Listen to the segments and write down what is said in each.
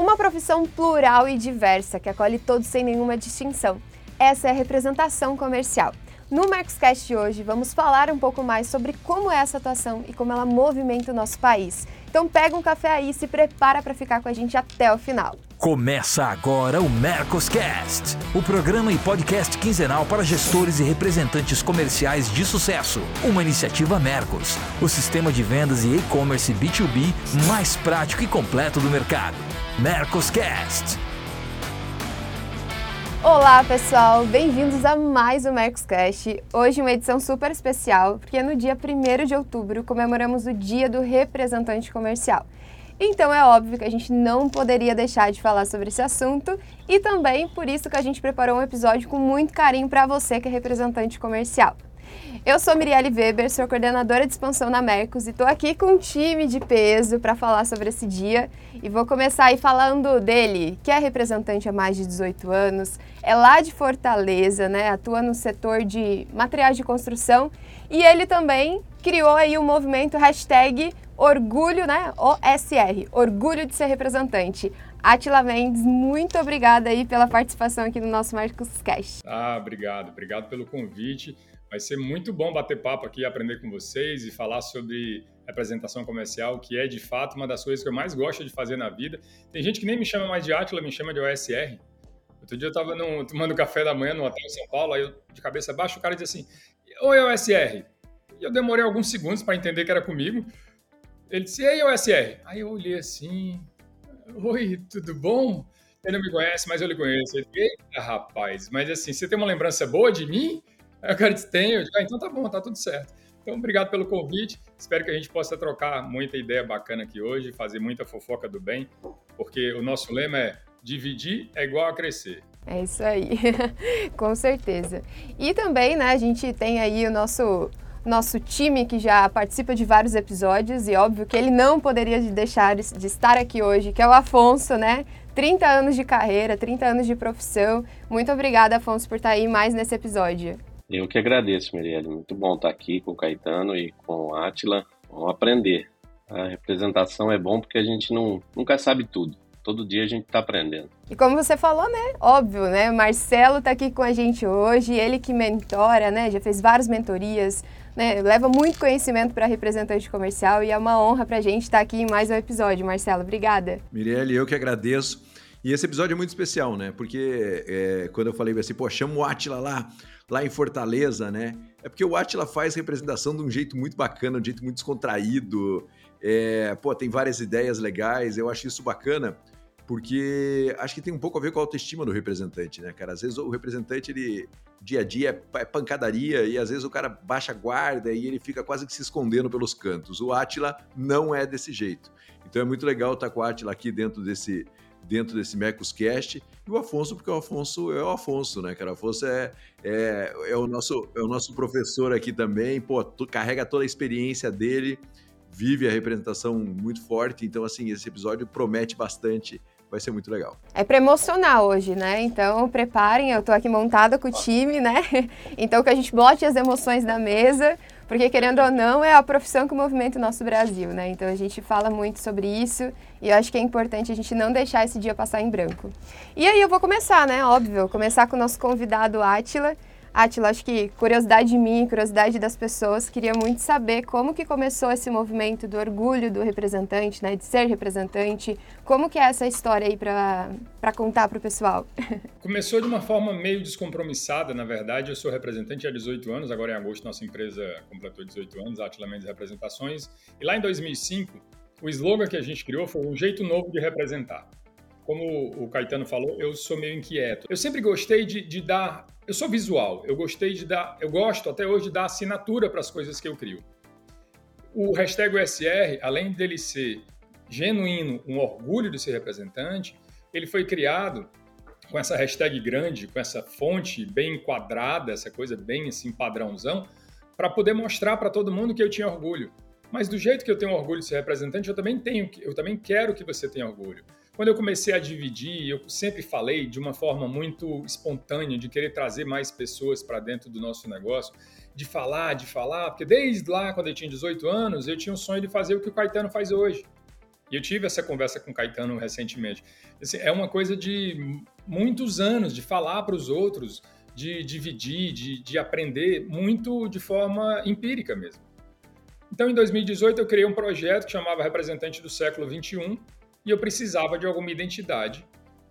Uma profissão plural e diversa que acolhe todos sem nenhuma distinção. Essa é a representação comercial. No Marcoscast de hoje, vamos falar um pouco mais sobre como é essa atuação e como ela movimenta o nosso país. Então pega um café aí e se prepara para ficar com a gente até o final. Começa agora o Mercoscast, o programa e podcast quinzenal para gestores e representantes comerciais de sucesso. Uma iniciativa Mercos, o sistema de vendas e e-commerce B2B mais prático e completo do mercado. Mercoscast. Olá pessoal, bem-vindos a mais um Mercoscast. Hoje uma edição super especial, porque no dia 1 de outubro comemoramos o Dia do Representante Comercial. Então é óbvio que a gente não poderia deixar de falar sobre esse assunto e também por isso que a gente preparou um episódio com muito carinho para você que é representante comercial. Eu sou Mirielle Weber, sou coordenadora de expansão na Mercos e estou aqui com um time de peso para falar sobre esse dia. E vou começar aí falando dele, que é representante há mais de 18 anos, é lá de Fortaleza, né? Atua no setor de materiais de construção e ele também criou aí o movimento hashtag orgulho, né? OSR, orgulho de ser representante. Atila Mendes, muito obrigada aí pela participação aqui no nosso Marcos Cash. Ah, obrigado, obrigado pelo convite. Vai ser muito bom bater papo aqui, aprender com vocês e falar sobre representação comercial, que é de fato uma das coisas que eu mais gosto de fazer na vida. Tem gente que nem me chama mais de Atila, me chama de OSR. Outro dia eu estava tomando café da manhã no hotel em São Paulo, aí eu, de cabeça baixa, o cara disse assim: Oi, OSR. E eu demorei alguns segundos para entender que era comigo. Ele disse, ei, OSR. Aí eu olhei assim, oi, tudo bom? Ele não me conhece, mas eu lhe conheço. Ele eita, rapaz, mas assim, você tem uma lembrança boa de mim? Aí o cara disse, tenho. Eu ah, então tá bom, tá tudo certo. Então, obrigado pelo convite. Espero que a gente possa trocar muita ideia bacana aqui hoje, fazer muita fofoca do bem, porque o nosso lema é dividir é igual a crescer. É isso aí, com certeza. E também, né, a gente tem aí o nosso nosso time que já participa de vários episódios e óbvio que ele não poderia deixar de estar aqui hoje, que é o Afonso, né? 30 anos de carreira, 30 anos de profissão. Muito obrigada, Afonso, por estar aí mais nesse episódio. Eu que agradeço, Mirielle. Muito bom estar aqui com o Caetano e com a Átila. Vamos aprender. A representação é bom porque a gente não, nunca sabe tudo todo dia a gente está aprendendo. E como você falou, né? Óbvio, né? Marcelo está aqui com a gente hoje, ele que mentora, né? Já fez várias mentorias, né? Leva muito conhecimento para representante comercial e é uma honra para a gente estar tá aqui em mais um episódio. Marcelo, obrigada. Mirelle, eu que agradeço. E esse episódio é muito especial, né? Porque é, quando eu falei assim, pô, chama o Atila lá, lá em Fortaleza, né? É porque o Atila faz representação de um jeito muito bacana, de um jeito muito descontraído. É, pô, tem várias ideias legais, eu acho isso bacana porque acho que tem um pouco a ver com a autoestima do representante, né, cara? Às vezes o representante, ele dia a dia é pancadaria e às vezes o cara baixa a guarda e ele fica quase que se escondendo pelos cantos. O Atila não é desse jeito. Então é muito legal estar com o Atila aqui dentro desse dentro desse Mercoscast e o Afonso, porque o Afonso é o Afonso, né, cara? O Afonso é, é, é, o, nosso, é o nosso professor aqui também, pô, tu, carrega toda a experiência dele, vive a representação muito forte, então, assim, esse episódio promete bastante vai ser muito legal. É para emocionar hoje, né? Então preparem, eu tô aqui montada com o time, né? Então que a gente bote as emoções na mesa, porque querendo ou não é a profissão que movimenta o nosso Brasil, né? Então a gente fala muito sobre isso e eu acho que é importante a gente não deixar esse dia passar em branco. E aí eu vou começar, né? Óbvio, começar com o nosso convidado Átila. Atila, acho que curiosidade minha, curiosidade das pessoas, queria muito saber como que começou esse movimento do orgulho do representante, né, de ser representante. Como que é essa história aí para contar para o pessoal? Começou de uma forma meio descompromissada, na verdade. Eu sou representante há 18 anos, agora em agosto nossa empresa completou 18 anos, Atila Mendes Representações. E lá em 2005, o slogan que a gente criou foi um jeito novo de representar como o Caetano falou, eu sou meio inquieto. Eu sempre gostei de, de dar. Eu sou visual, eu gostei de dar. Eu gosto até hoje de dar assinatura para as coisas que eu crio. O hashtag USR, além dele ser genuíno, um orgulho de ser representante, ele foi criado com essa hashtag grande, com essa fonte bem enquadrada, essa coisa bem assim padrãozão, para poder mostrar para todo mundo que eu tinha orgulho. Mas do jeito que eu tenho orgulho de ser representante, eu também tenho, eu também quero que você tenha orgulho. Quando eu comecei a dividir, eu sempre falei de uma forma muito espontânea, de querer trazer mais pessoas para dentro do nosso negócio, de falar, de falar, porque desde lá, quando eu tinha 18 anos, eu tinha o sonho de fazer o que o Caetano faz hoje. E eu tive essa conversa com o Caetano recentemente. Assim, é uma coisa de muitos anos, de falar para os outros, de dividir, de, de aprender muito de forma empírica mesmo. Então, em 2018, eu criei um projeto que chamava Representante do Século XXI e eu precisava de alguma identidade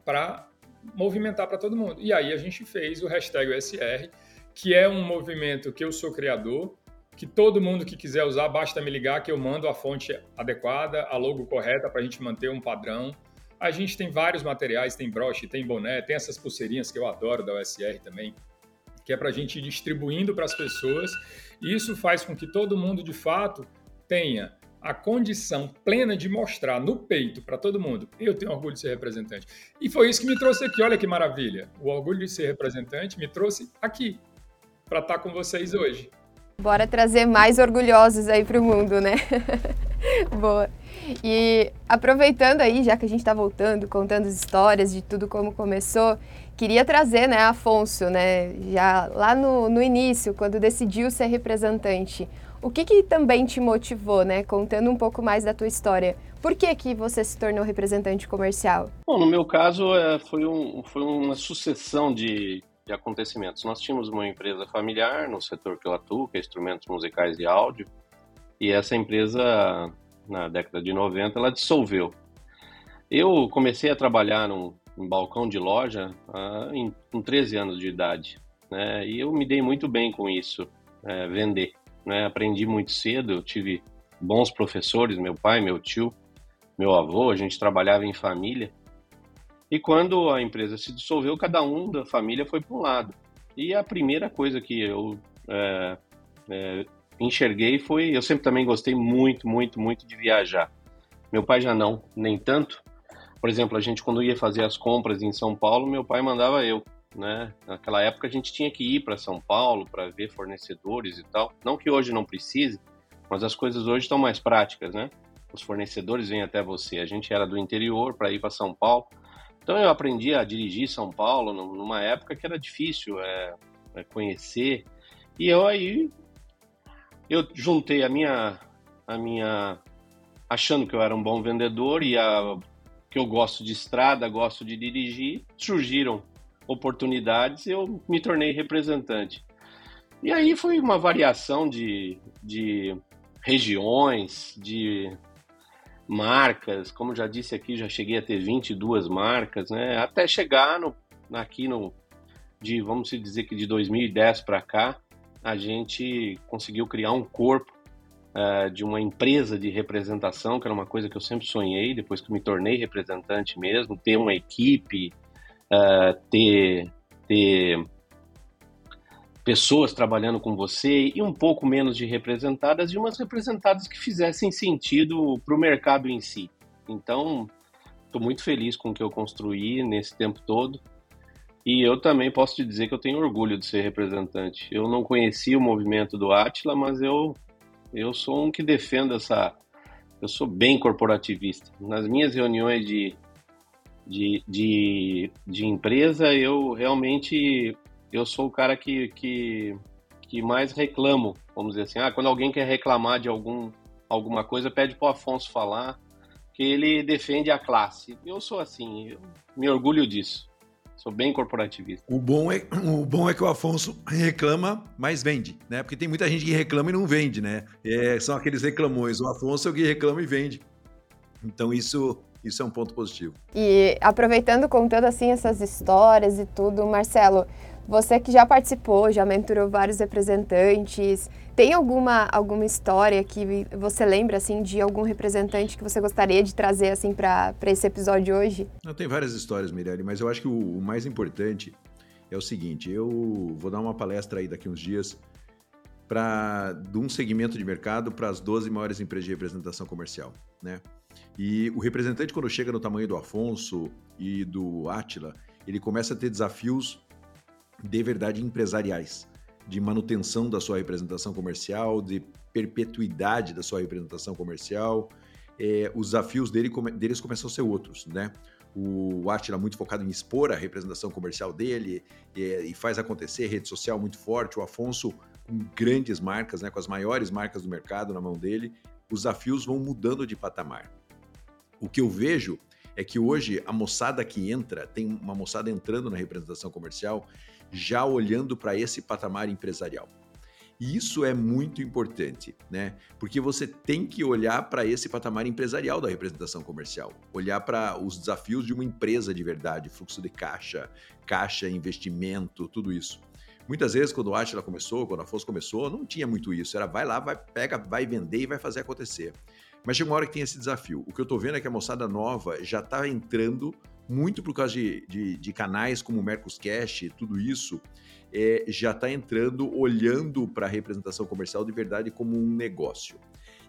para movimentar para todo mundo. E aí a gente fez o hashtag USR, que é um movimento que eu sou criador, que todo mundo que quiser usar, basta me ligar que eu mando a fonte adequada, a logo correta para a gente manter um padrão. A gente tem vários materiais, tem broche, tem boné, tem essas pulseirinhas que eu adoro da USR também, que é para a gente ir distribuindo para as pessoas. E isso faz com que todo mundo, de fato, tenha a condição plena de mostrar no peito para todo mundo, eu tenho orgulho de ser representante. E foi isso que me trouxe aqui, olha que maravilha. O orgulho de ser representante me trouxe aqui, para estar tá com vocês hoje. Bora trazer mais orgulhosos aí para o mundo, né? Boa. E aproveitando aí, já que a gente está voltando, contando as histórias de tudo como começou, queria trazer, né, Afonso, né, já lá no, no início, quando decidiu ser representante, o que, que também te motivou, né, contando um pouco mais da tua história? Por que, que você se tornou representante comercial? Bom, no meu caso, é, foi, um, foi uma sucessão de, de acontecimentos. Nós tínhamos uma empresa familiar no setor que eu atuo, que é instrumentos musicais e áudio, e essa empresa, na década de 90, ela dissolveu. Eu comecei a trabalhar num, num balcão de loja ah, em, com 13 anos de idade, né? e eu me dei muito bem com isso, é, vender. Né? Aprendi muito cedo, eu tive bons professores, meu pai, meu tio, meu avô, a gente trabalhava em família, e quando a empresa se dissolveu, cada um da família foi para um lado. E a primeira coisa que eu é, é, enxerguei foi, eu sempre também gostei muito, muito, muito de viajar. Meu pai já não, nem tanto. Por exemplo, a gente quando ia fazer as compras em São Paulo, meu pai mandava eu, né? Naquela época a gente tinha que ir para São Paulo para ver fornecedores e tal. Não que hoje não precise, mas as coisas hoje estão mais práticas, né? Os fornecedores vêm até você. A gente era do interior para ir para São Paulo. Então eu aprendi a dirigir São Paulo numa época que era difícil é, é conhecer. E eu aí eu juntei a minha a minha achando que eu era um bom vendedor e a, que eu gosto de estrada, gosto de dirigir, surgiram oportunidades e eu me tornei representante. E aí foi uma variação de, de regiões, de marcas, como já disse aqui, já cheguei a ter 22 marcas, né? Até chegar no, aqui no de vamos dizer que de 2010 para cá, a gente conseguiu criar um corpo uh, de uma empresa de representação, que era uma coisa que eu sempre sonhei, depois que me tornei representante mesmo, ter uma equipe, uh, ter, ter pessoas trabalhando com você e um pouco menos de representadas e umas representadas que fizessem sentido para o mercado em si. Então, estou muito feliz com o que eu construí nesse tempo todo. E eu também posso te dizer que eu tenho orgulho de ser representante. Eu não conhecia o movimento do Atila, mas eu, eu sou um que defendo essa. Eu sou bem corporativista. Nas minhas reuniões de, de, de, de empresa, eu realmente eu sou o cara que, que, que mais reclamo, vamos dizer assim. Ah, quando alguém quer reclamar de algum, alguma coisa, pede para o Afonso falar, que ele defende a classe. Eu sou assim, eu me orgulho disso. Sou bem corporativista. O bom, é, o bom é que o Afonso reclama, mas vende, né? Porque tem muita gente que reclama e não vende, né? É, são aqueles reclamões. O Afonso é o que reclama e vende. Então isso isso é um ponto positivo. E aproveitando, contando assim essas histórias e tudo, Marcelo, você que já participou, já mentorou vários representantes, tem alguma, alguma história que você lembra assim de algum representante que você gostaria de trazer assim para esse episódio hoje? Eu tenho várias histórias, Mirelle, mas eu acho que o, o mais importante é o seguinte: eu vou dar uma palestra aí daqui uns dias para de um segmento de mercado para as 12 maiores empresas de representação comercial, né? E o representante quando chega no tamanho do Afonso e do Atila, ele começa a ter desafios de verdade empresariais, de manutenção da sua representação comercial, de perpetuidade da sua representação comercial. É, os desafios dele, deles começam a ser outros, né? O Atila muito focado em expor a representação comercial dele é, e faz acontecer, rede social muito forte. O Afonso com grandes marcas, né, com as maiores marcas do mercado na mão dele. Os desafios vão mudando de patamar. O que eu vejo é que hoje a moçada que entra, tem uma moçada entrando na representação comercial já olhando para esse patamar empresarial. E isso é muito importante, né? Porque você tem que olhar para esse patamar empresarial da representação comercial, olhar para os desafios de uma empresa de verdade, fluxo de caixa, caixa, investimento, tudo isso. Muitas vezes, quando o Atila começou, quando a Foz começou, não tinha muito isso. Era vai lá, vai, pega, vai vender e vai fazer acontecer. Mas chega uma hora que tem esse desafio. O que eu estou vendo é que a moçada nova já está entrando muito por causa de, de, de canais como o Mercos Cash e tudo isso, é, já está entrando olhando para a representação comercial de verdade como um negócio.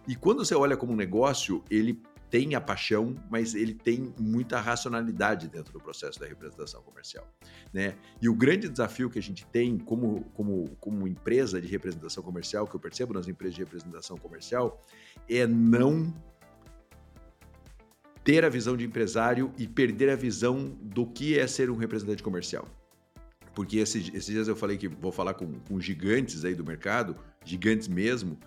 E quando você olha como um negócio, ele tem a paixão, mas ele tem muita racionalidade dentro do processo da representação comercial. Né? E o grande desafio que a gente tem como, como, como empresa de representação comercial, que eu percebo nas empresas de representação comercial, é não ter a visão de empresário e perder a visão do que é ser um representante comercial. Porque esses, esses dias eu falei que vou falar com, com gigantes aí do mercado, gigantes mesmo,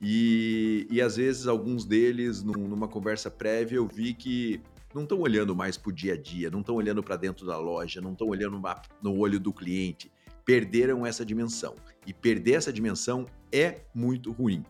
e, e às vezes alguns deles, num, numa conversa prévia, eu vi que não estão olhando mais para o dia a dia, não estão olhando para dentro da loja, não estão olhando no olho do cliente. Perderam essa dimensão. E perder essa dimensão é muito ruim.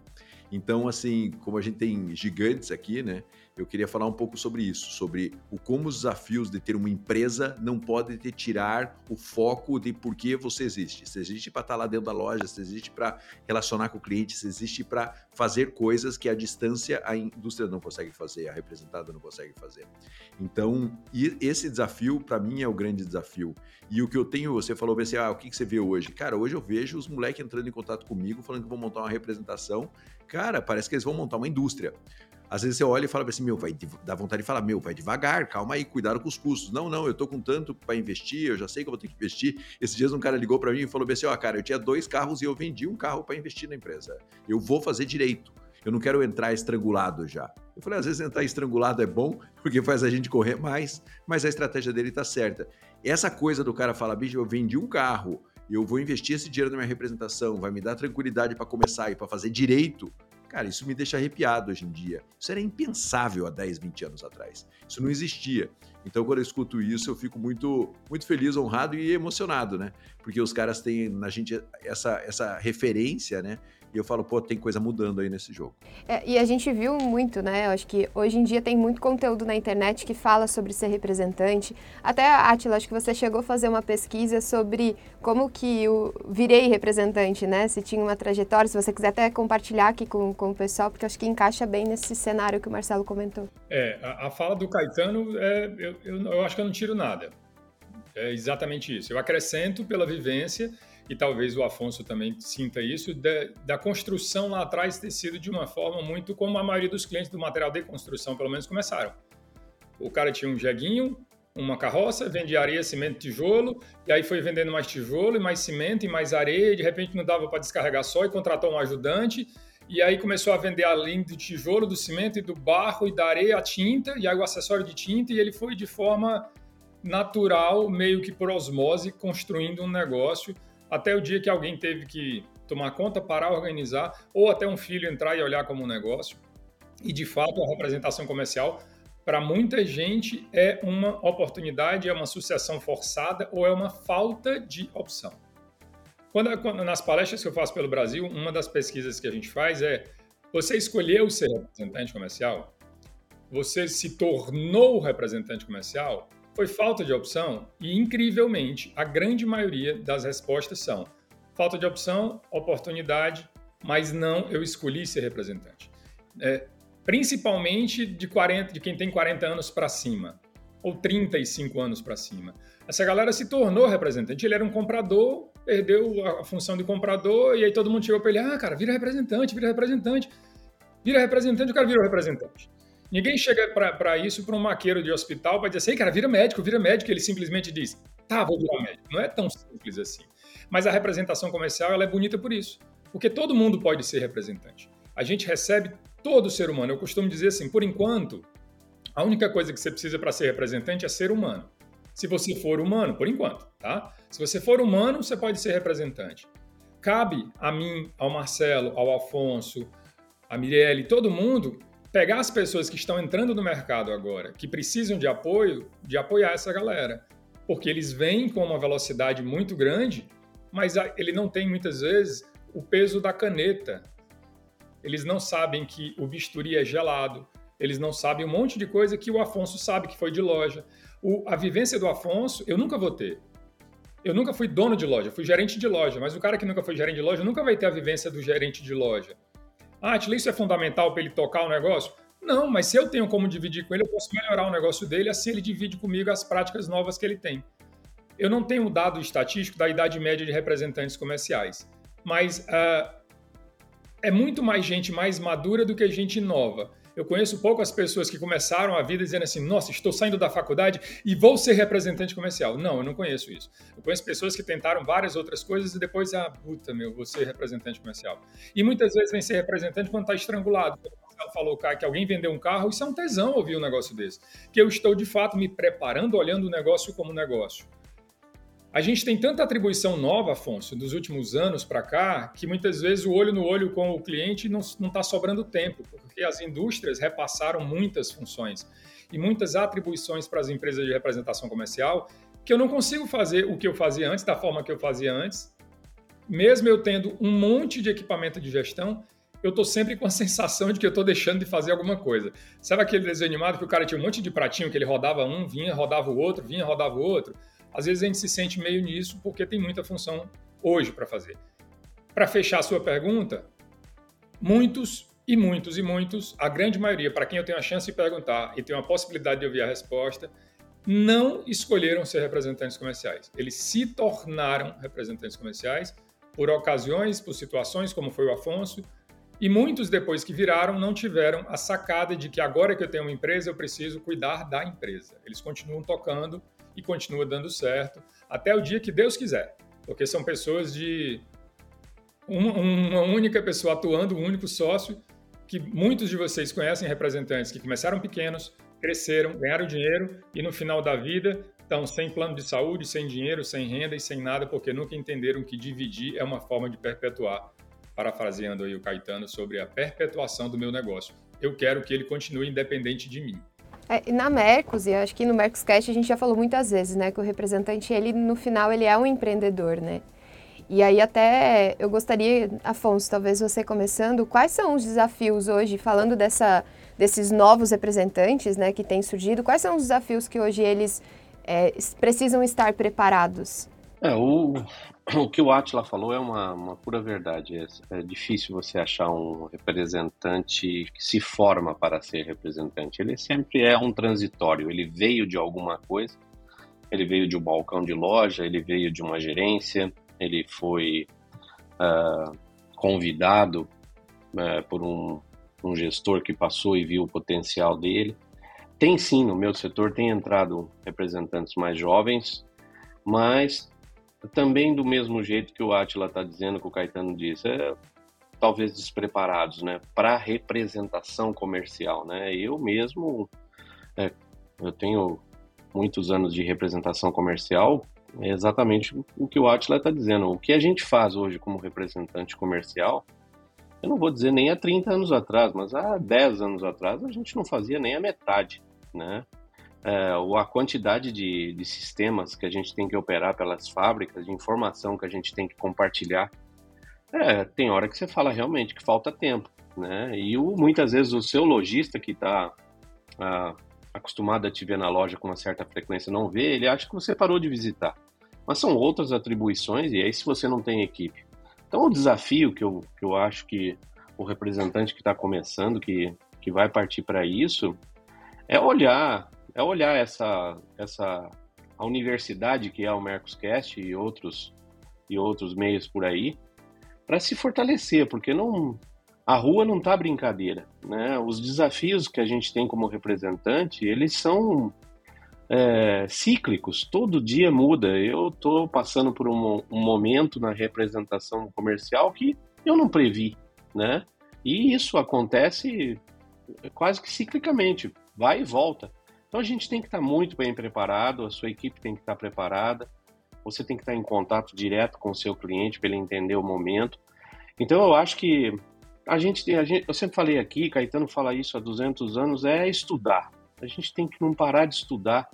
Então, assim, como a gente tem gigantes aqui, né? Eu queria falar um pouco sobre isso, sobre o como os desafios de ter uma empresa não podem te tirar o foco de por que você existe. Você existe para estar lá dentro da loja, você existe para relacionar com o cliente, você existe para fazer coisas que a distância a indústria não consegue fazer, a representada não consegue fazer. Então, esse desafio para mim é o grande desafio. E o que eu tenho, você falou assim, ah, o que você vê hoje? Cara, hoje eu vejo os moleques entrando em contato comigo, falando que vão montar uma representação. Cara, parece que eles vão montar uma indústria. Às vezes você olha e fala assim, meu, vai dar vontade de falar, meu, vai devagar, calma aí, cuidado com os custos. Não, não, eu tô com tanto para investir, eu já sei que eu vou ter que investir. Esses dias um cara ligou para mim e falou assim, ó, oh, cara, eu tinha dois carros e eu vendi um carro para investir na empresa. Eu vou fazer direito. Eu não quero entrar estrangulado já. Eu falei, às vezes entrar estrangulado é bom, porque faz a gente correr mais, mas a estratégia dele tá certa. Essa coisa do cara falar, bicho, eu vendi um carro, eu vou investir esse dinheiro na minha representação, vai me dar tranquilidade para começar e para fazer direito. Cara, isso me deixa arrepiado hoje em dia. Isso era impensável há 10, 20 anos atrás. Isso não existia. Então, quando eu escuto isso, eu fico muito, muito feliz, honrado e emocionado, né? Porque os caras têm na gente essa, essa referência, né? E eu falo, pô, tem coisa mudando aí nesse jogo. É, e a gente viu muito, né? Eu acho que hoje em dia tem muito conteúdo na internet que fala sobre ser representante. Até, Atila, acho que você chegou a fazer uma pesquisa sobre como que eu virei representante, né? Se tinha uma trajetória, se você quiser até compartilhar aqui com, com o pessoal, porque acho que encaixa bem nesse cenário que o Marcelo comentou. É, a, a fala do Caetano, é, eu, eu, eu acho que eu não tiro nada. É exatamente isso. Eu acrescento pela vivência e talvez o Afonso também sinta isso, da, da, construção lá atrás ter sido de uma forma muito como a maioria dos clientes do material de construção, pelo menos, começaram. O cara tinha um jeguinho, uma carroça, vendia areia, cimento, tijolo, e aí foi vendendo mais tijolo, e mais cimento, e mais areia, e de repente não dava para descarregar só, e contratou um ajudante, e aí começou a vender além do tijolo, do cimento e do barro e da areia, a tinta, e aí o acessório de tinta, e ele foi de forma natural, meio que por osmose, construindo um negócio até o dia que alguém teve que tomar conta, parar, organizar, ou até um filho entrar e olhar como um negócio. E de fato, a representação comercial, para muita gente, é uma oportunidade, é uma sucessão forçada ou é uma falta de opção. Quando, quando, nas palestras que eu faço pelo Brasil, uma das pesquisas que a gente faz é: você escolheu ser representante comercial? Você se tornou representante comercial? Foi falta de opção e, incrivelmente, a grande maioria das respostas são falta de opção, oportunidade, mas não eu escolhi ser representante. É, principalmente de 40, de quem tem 40 anos para cima ou 35 anos para cima. Essa galera se tornou representante. Ele era um comprador, perdeu a função de comprador e aí todo mundo chegou para ele: "Ah, cara, vira representante, vira representante". Vira representante, o cara virou representante. Ninguém chega para isso para um maqueiro de hospital para dizer assim, cara, vira médico, vira médico. Ele simplesmente diz, tá, vou virar médico. Não é tão simples assim. Mas a representação comercial ela é bonita por isso. Porque todo mundo pode ser representante. A gente recebe todo ser humano. Eu costumo dizer assim, por enquanto, a única coisa que você precisa para ser representante é ser humano. Se você for humano, por enquanto, tá? Se você for humano, você pode ser representante. Cabe a mim, ao Marcelo, ao Afonso, a Mirelle, todo mundo pegar as pessoas que estão entrando no mercado agora, que precisam de apoio, de apoiar essa galera. Porque eles vêm com uma velocidade muito grande, mas ele não tem muitas vezes o peso da caneta. Eles não sabem que o bisturi é gelado, eles não sabem um monte de coisa que o Afonso sabe que foi de loja. O, a vivência do Afonso, eu nunca vou ter. Eu nunca fui dono de loja, fui gerente de loja, mas o cara que nunca foi gerente de loja nunca vai ter a vivência do gerente de loja. Ah, Atila, isso é fundamental para ele tocar o negócio? Não, mas se eu tenho como dividir com ele, eu posso melhorar o negócio dele, assim ele divide comigo as práticas novas que ele tem. Eu não tenho dado estatístico da idade média de representantes comerciais, mas uh, é muito mais gente mais madura do que gente nova. Eu conheço poucas pessoas que começaram a vida dizendo assim: nossa, estou saindo da faculdade e vou ser representante comercial. Não, eu não conheço isso. Eu conheço pessoas que tentaram várias outras coisas e depois, ah, puta, meu, vou ser representante comercial. E muitas vezes vem ser representante quando está estrangulado. Marcelo falou que alguém vendeu um carro, isso é um tesão ouvir um negócio desse. Que eu estou de fato me preparando, olhando o negócio como negócio. A gente tem tanta atribuição nova, Afonso, dos últimos anos para cá, que muitas vezes o olho no olho com o cliente não está sobrando tempo, porque as indústrias repassaram muitas funções e muitas atribuições para as empresas de representação comercial que eu não consigo fazer o que eu fazia antes, da forma que eu fazia antes. Mesmo eu tendo um monte de equipamento de gestão, eu estou sempre com a sensação de que eu estou deixando de fazer alguma coisa. Sabe aquele desenho animado que o cara tinha um monte de pratinho que ele rodava um, vinha, rodava o outro, vinha, rodava o outro? Às vezes a gente se sente meio nisso porque tem muita função hoje para fazer. Para fechar a sua pergunta, muitos e muitos e muitos, a grande maioria, para quem eu tenho a chance de perguntar e tenho a possibilidade de ouvir a resposta, não escolheram ser representantes comerciais. Eles se tornaram representantes comerciais por ocasiões, por situações, como foi o Afonso, e muitos depois que viraram não tiveram a sacada de que agora que eu tenho uma empresa, eu preciso cuidar da empresa. Eles continuam tocando e continua dando certo até o dia que Deus quiser, porque são pessoas de uma, única pessoa atuando, um único sócio, que muitos de vocês conhecem representantes que começaram pequenos, cresceram, ganharam dinheiro e no final da vida estão sem plano de saúde, sem dinheiro, sem renda e sem nada, porque nunca entenderam que dividir é uma forma de perpetuar. Parafraseando aí o Caetano sobre a perpetuação do meu negócio. Eu quero que ele continue independente de mim. É, na Mercos, e acho que no Mercoscast a gente já falou muitas vezes, né, que o representante, ele no final, ele é um empreendedor, né? E aí até eu gostaria, Afonso, talvez você começando, quais são os desafios hoje, falando dessa, desses novos representantes, né, que têm surgido, quais são os desafios que hoje eles é, precisam estar preparados? É, o, o que o Atila falou é uma, uma pura verdade. É, é, difícil você achar um representante que se forma para ser representante. Ele sempre é um transitório. Ele veio de alguma coisa, ele veio de um balcão de loja, ele veio de uma gerência, ele foi uh, convidado uh, por um, um gestor que passou e viu o potencial dele. Tem sim, no meu setor tem entrado representantes mais jovens, mas também do mesmo jeito que o Atila está dizendo, que o Caetano disse, é, talvez despreparados, né, para representação comercial, né? Eu mesmo, é, eu tenho muitos anos de representação comercial, é exatamente o que o Atila está dizendo. O que a gente faz hoje como representante comercial, eu não vou dizer nem há 30 anos atrás, mas há 10 anos atrás a gente não fazia nem a metade, né? É, a quantidade de, de sistemas que a gente tem que operar pelas fábricas, de informação que a gente tem que compartilhar, é, tem hora que você fala realmente que falta tempo, né? E o, muitas vezes o seu lojista que está acostumado a te ver na loja com uma certa frequência não vê, ele acha que você parou de visitar. Mas são outras atribuições e aí se você não tem equipe. Então o desafio que eu, que eu acho que o representante que está começando, que, que vai partir para isso, é olhar é olhar essa, essa a universidade que é o Mercoscast e outros e outros meios por aí para se fortalecer, porque não a rua não tá brincadeira, né? Os desafios que a gente tem como representante, eles são é, cíclicos, todo dia muda. Eu estou passando por um, um, momento na representação comercial que eu não previ, né? E isso acontece quase que ciclicamente, vai e volta. Então a gente tem que estar muito bem preparado, a sua equipe tem que estar preparada, você tem que estar em contato direto com o seu cliente para ele entender o momento. Então eu acho que a gente a gente, eu sempre falei aqui, Caetano fala isso há 200 anos, é estudar. A gente tem que não parar de estudar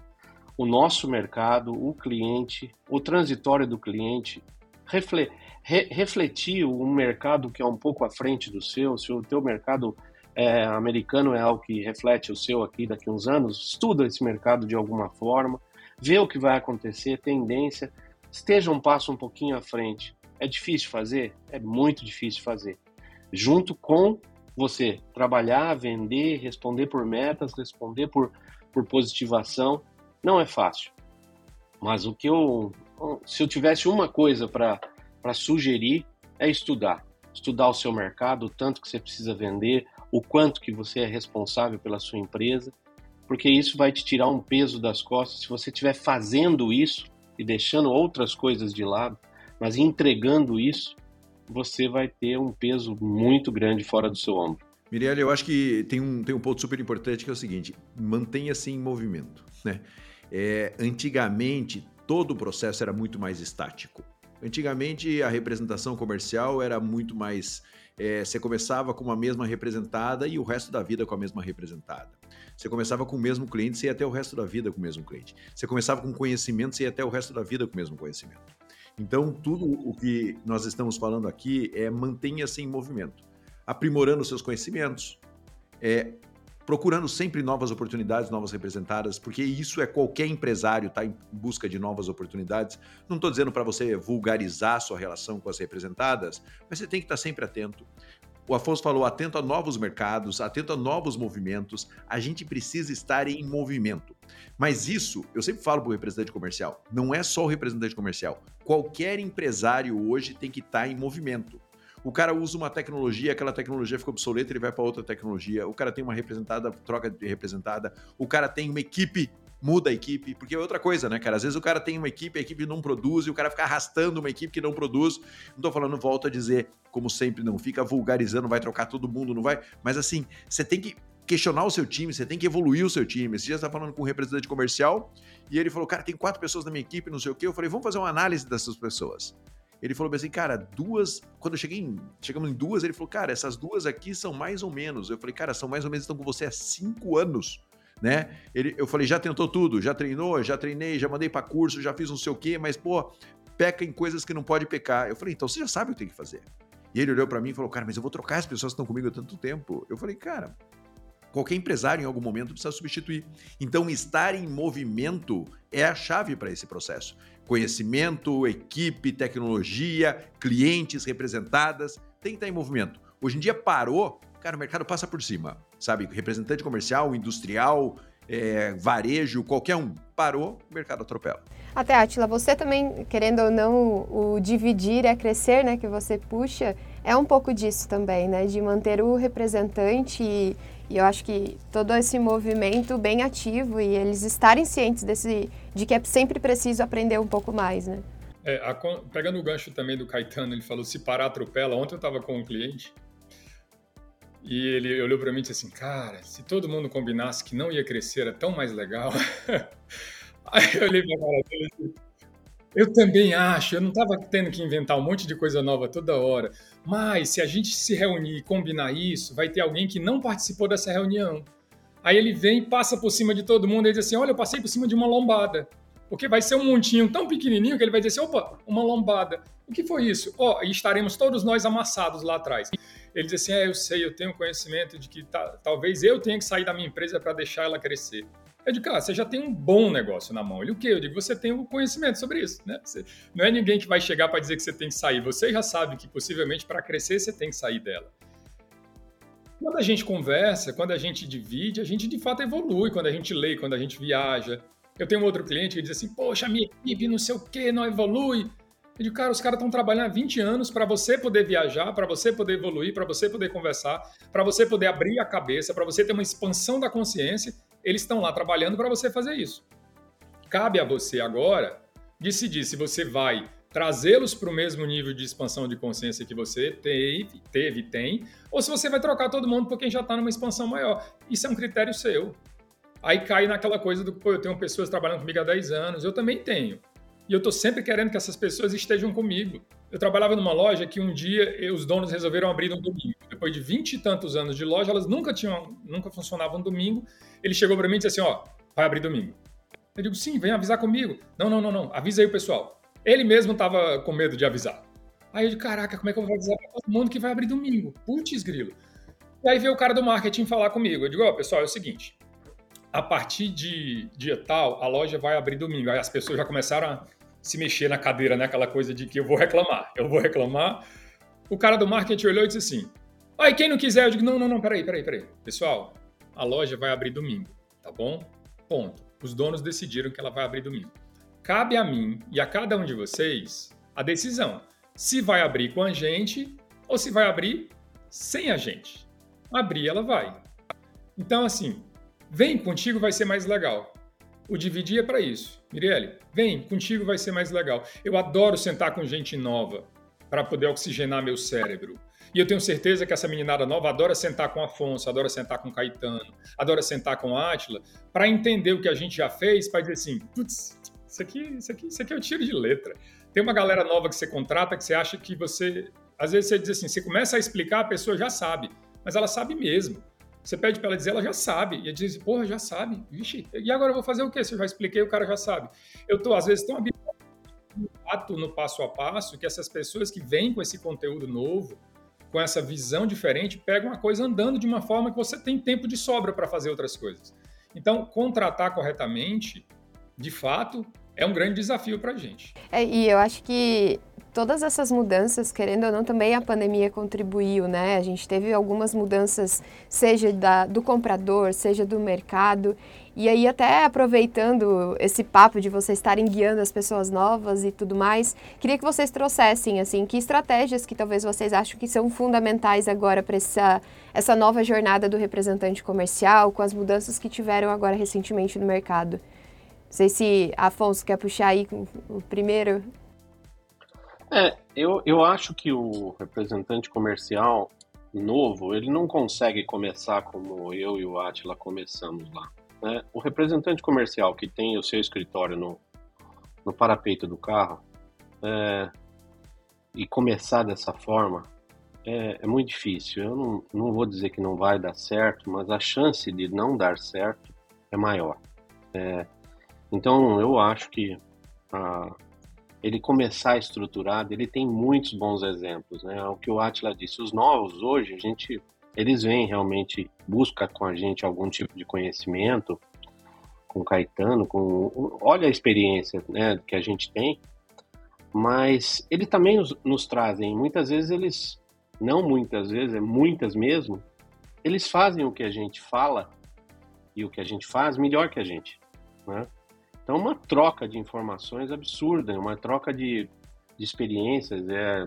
o nosso mercado, o cliente, o transitório do cliente, refle, re, refletir um mercado que é um pouco à frente do seu, se o teu mercado é, americano é algo que reflete o seu aqui daqui a uns anos, estuda esse mercado de alguma forma, vê o que vai acontecer, tendência, esteja um passo um pouquinho à frente. É difícil fazer? É muito difícil fazer junto com você trabalhar, vender, responder por metas, responder por, por positivação. Não é fácil. Mas o que eu. Se eu tivesse uma coisa para sugerir, é estudar. Estudar o seu mercado, o tanto que você precisa vender, o quanto que você é responsável pela sua empresa, porque isso vai te tirar um peso das costas. Se você estiver fazendo isso e deixando outras coisas de lado, mas entregando isso, você vai ter um peso muito grande fora do seu ombro. Mirelle, eu acho que tem um, tem um ponto super importante que é o seguinte: mantenha-se em movimento. Né? É, antigamente, todo o processo era muito mais estático. Antigamente, a representação comercial era muito mais. É, você começava com a mesma representada e o resto da vida com a mesma representada. Você começava com o mesmo cliente, você ia até o resto da vida com o mesmo cliente. Você começava com conhecimento, você ia até o resto da vida com o mesmo conhecimento. Então, tudo o que nós estamos falando aqui é mantenha-se em movimento, aprimorando seus conhecimentos, é, procurando sempre novas oportunidades, novas representadas, porque isso é qualquer empresário tá em busca de novas oportunidades. Não estou dizendo para você vulgarizar sua relação com as representadas, mas você tem que estar tá sempre atento. O Afonso falou: atento a novos mercados, atento a novos movimentos. A gente precisa estar em movimento. Mas isso, eu sempre falo para o representante comercial, não é só o representante comercial. Qualquer empresário hoje tem que estar em movimento. O cara usa uma tecnologia, aquela tecnologia fica obsoleta, ele vai para outra tecnologia. O cara tem uma representada, troca de representada. O cara tem uma equipe muda a equipe, porque é outra coisa, né, cara? Às vezes o cara tem uma equipe, a equipe não produz, e o cara fica arrastando uma equipe que não produz. Não tô falando, volto a dizer, como sempre, não fica vulgarizando, vai trocar todo mundo, não vai. Mas assim, você tem que questionar o seu time, você tem que evoluir o seu time. Você já está falando com um representante comercial e ele falou, cara, tem quatro pessoas na minha equipe, não sei o quê. Eu falei, vamos fazer uma análise dessas pessoas. Ele falou assim, cara, duas. Quando eu cheguei em, chegamos em duas, ele falou, cara, essas duas aqui são mais ou menos. Eu falei, cara, são mais ou menos, estão com você há cinco anos né? Ele, eu falei, já tentou tudo, já treinou, já treinei, já mandei para curso, já fiz não sei o quê, mas pô, peca em coisas que não pode pecar. Eu falei, então você já sabe o que tem que fazer. E ele olhou para mim e falou, cara, mas eu vou trocar as pessoas que estão comigo há tanto tempo. Eu falei, cara, qualquer empresário em algum momento precisa substituir. Então, estar em movimento é a chave para esse processo. Conhecimento, equipe, tecnologia, clientes representadas, tem que estar em movimento. Hoje em dia parou, cara, o mercado passa por cima, sabe? Representante comercial, industrial, é, varejo, qualquer um parou, o mercado atropela. Até, Atila, você também, querendo ou não, o dividir é crescer, né, que você puxa, é um pouco disso também, né, de manter o representante e, e eu acho que todo esse movimento bem ativo e eles estarem cientes desse, de que é sempre preciso aprender um pouco mais, né. É, a, pegando o gancho também do Caetano, ele falou se parar atropela. Ontem eu estava com um cliente e ele olhou para mim e disse assim: Cara, se todo mundo combinasse que não ia crescer, era tão mais legal. Aí eu olhei para cara dele Eu também acho, eu não estava tendo que inventar um monte de coisa nova toda hora. Mas se a gente se reunir e combinar isso, vai ter alguém que não participou dessa reunião. Aí ele vem, passa por cima de todo mundo e diz assim: Olha, eu passei por cima de uma lombada. Porque vai ser um montinho tão pequenininho que ele vai dizer assim: opa, uma lombada. O que foi isso? Ó, oh, e estaremos todos nós amassados lá atrás. Ele diz assim: é, eu sei, eu tenho conhecimento de que tá, talvez eu tenha que sair da minha empresa para deixar ela crescer. Eu digo, cara, você já tem um bom negócio na mão. Ele, o quê? Eu digo, você tem o um conhecimento sobre isso, né? Você, não é ninguém que vai chegar para dizer que você tem que sair. Você já sabe que possivelmente para crescer você tem que sair dela. Quando a gente conversa, quando a gente divide, a gente de fato evolui. Quando a gente lê, quando a gente viaja. Eu tenho um outro cliente que diz assim, poxa, minha equipe não sei o quê, não evolui. Eu digo, cara, os caras estão trabalhando há 20 anos para você poder viajar, para você poder evoluir, para você poder conversar, para você poder abrir a cabeça, para você ter uma expansão da consciência. Eles estão lá trabalhando para você fazer isso. Cabe a você agora decidir se você vai trazê-los para o mesmo nível de expansão de consciência que você teve, teve tem, ou se você vai trocar todo mundo por quem já está numa expansão maior. Isso é um critério seu. Aí cai naquela coisa do, pô, eu tenho pessoas trabalhando comigo há 10 anos, eu também tenho. E eu estou sempre querendo que essas pessoas estejam comigo. Eu trabalhava numa loja que um dia os donos resolveram abrir no domingo. Depois de vinte e tantos anos de loja, elas nunca tinham, nunca funcionavam domingo. Ele chegou para mim e disse assim: ó, vai abrir domingo. Eu digo, sim, vem avisar comigo. Não, não, não, não, avisa aí o pessoal. Ele mesmo estava com medo de avisar. Aí eu digo, caraca, como é que eu vou avisar para todo mundo que vai abrir domingo? Putz, grilo. E aí veio o cara do marketing falar comigo. Eu digo, ó, pessoal, é o seguinte, a partir de dia tal, a loja vai abrir domingo. Aí as pessoas já começaram a se mexer na cadeira, né? Aquela coisa de que eu vou reclamar, eu vou reclamar. O cara do marketing olhou e disse assim, aí quem não quiser, eu digo, não, não, não, peraí, peraí, peraí. Pessoal, a loja vai abrir domingo, tá bom? Ponto. Os donos decidiram que ela vai abrir domingo. Cabe a mim e a cada um de vocês a decisão se vai abrir com a gente ou se vai abrir sem a gente. Abrir, ela vai. Então, assim, vem contigo vai ser mais legal. O dividir é para isso. Mirelle, vem, contigo vai ser mais legal. Eu adoro sentar com gente nova para poder oxigenar meu cérebro. E eu tenho certeza que essa meninada nova adora sentar com Afonso, adora sentar com Caetano, adora sentar com Átila, para entender o que a gente já fez, para dizer assim, putz, isso aqui, isso aqui, isso aqui é o tiro de letra. Tem uma galera nova que você contrata que você acha que você. Às vezes você diz assim, você começa a explicar, a pessoa já sabe, mas ela sabe mesmo. Você pede para ela dizer, ela já sabe. E ela diz, porra, já sabe. Vixe, e agora eu vou fazer o quê? Se eu já expliquei, o cara já sabe. Eu tô, às vezes, tão habituado no passo a passo que essas pessoas que vêm com esse conteúdo novo, com essa visão diferente, pegam a coisa andando de uma forma que você tem tempo de sobra para fazer outras coisas. Então, contratar corretamente, de fato, é um grande desafio para a gente. É, e eu acho que todas essas mudanças, querendo ou não, também a pandemia contribuiu, né? A gente teve algumas mudanças, seja da, do comprador, seja do mercado. E aí, até aproveitando esse papo de vocês estarem guiando as pessoas novas e tudo mais, queria que vocês trouxessem, assim, que estratégias que talvez vocês acham que são fundamentais agora para essa, essa nova jornada do representante comercial, com as mudanças que tiveram agora recentemente no mercado. Não sei se Afonso quer puxar aí o primeiro. É, eu, eu acho que o representante comercial novo, ele não consegue começar como eu e o Atila começamos lá. Né? O representante comercial que tem o seu escritório no, no parapeito do carro é, e começar dessa forma é, é, muito difícil. Eu não, não vou dizer que não vai dar certo, mas a chance de não dar certo é maior. É, então eu acho que a, ele começar estruturado, ele tem muitos bons exemplos, né? É o que o Atila disse, os novos hoje, a gente, eles vêm realmente, busca com a gente algum tipo de conhecimento, com Caetano, com, olha a experiência, né, que a gente tem, mas ele também nos, nos trazem, muitas vezes eles, não muitas vezes, é muitas mesmo, eles fazem o que a gente fala e o que a gente faz melhor que a gente, né? Então, uma troca de informações absurda, uma troca de, de experiências. É,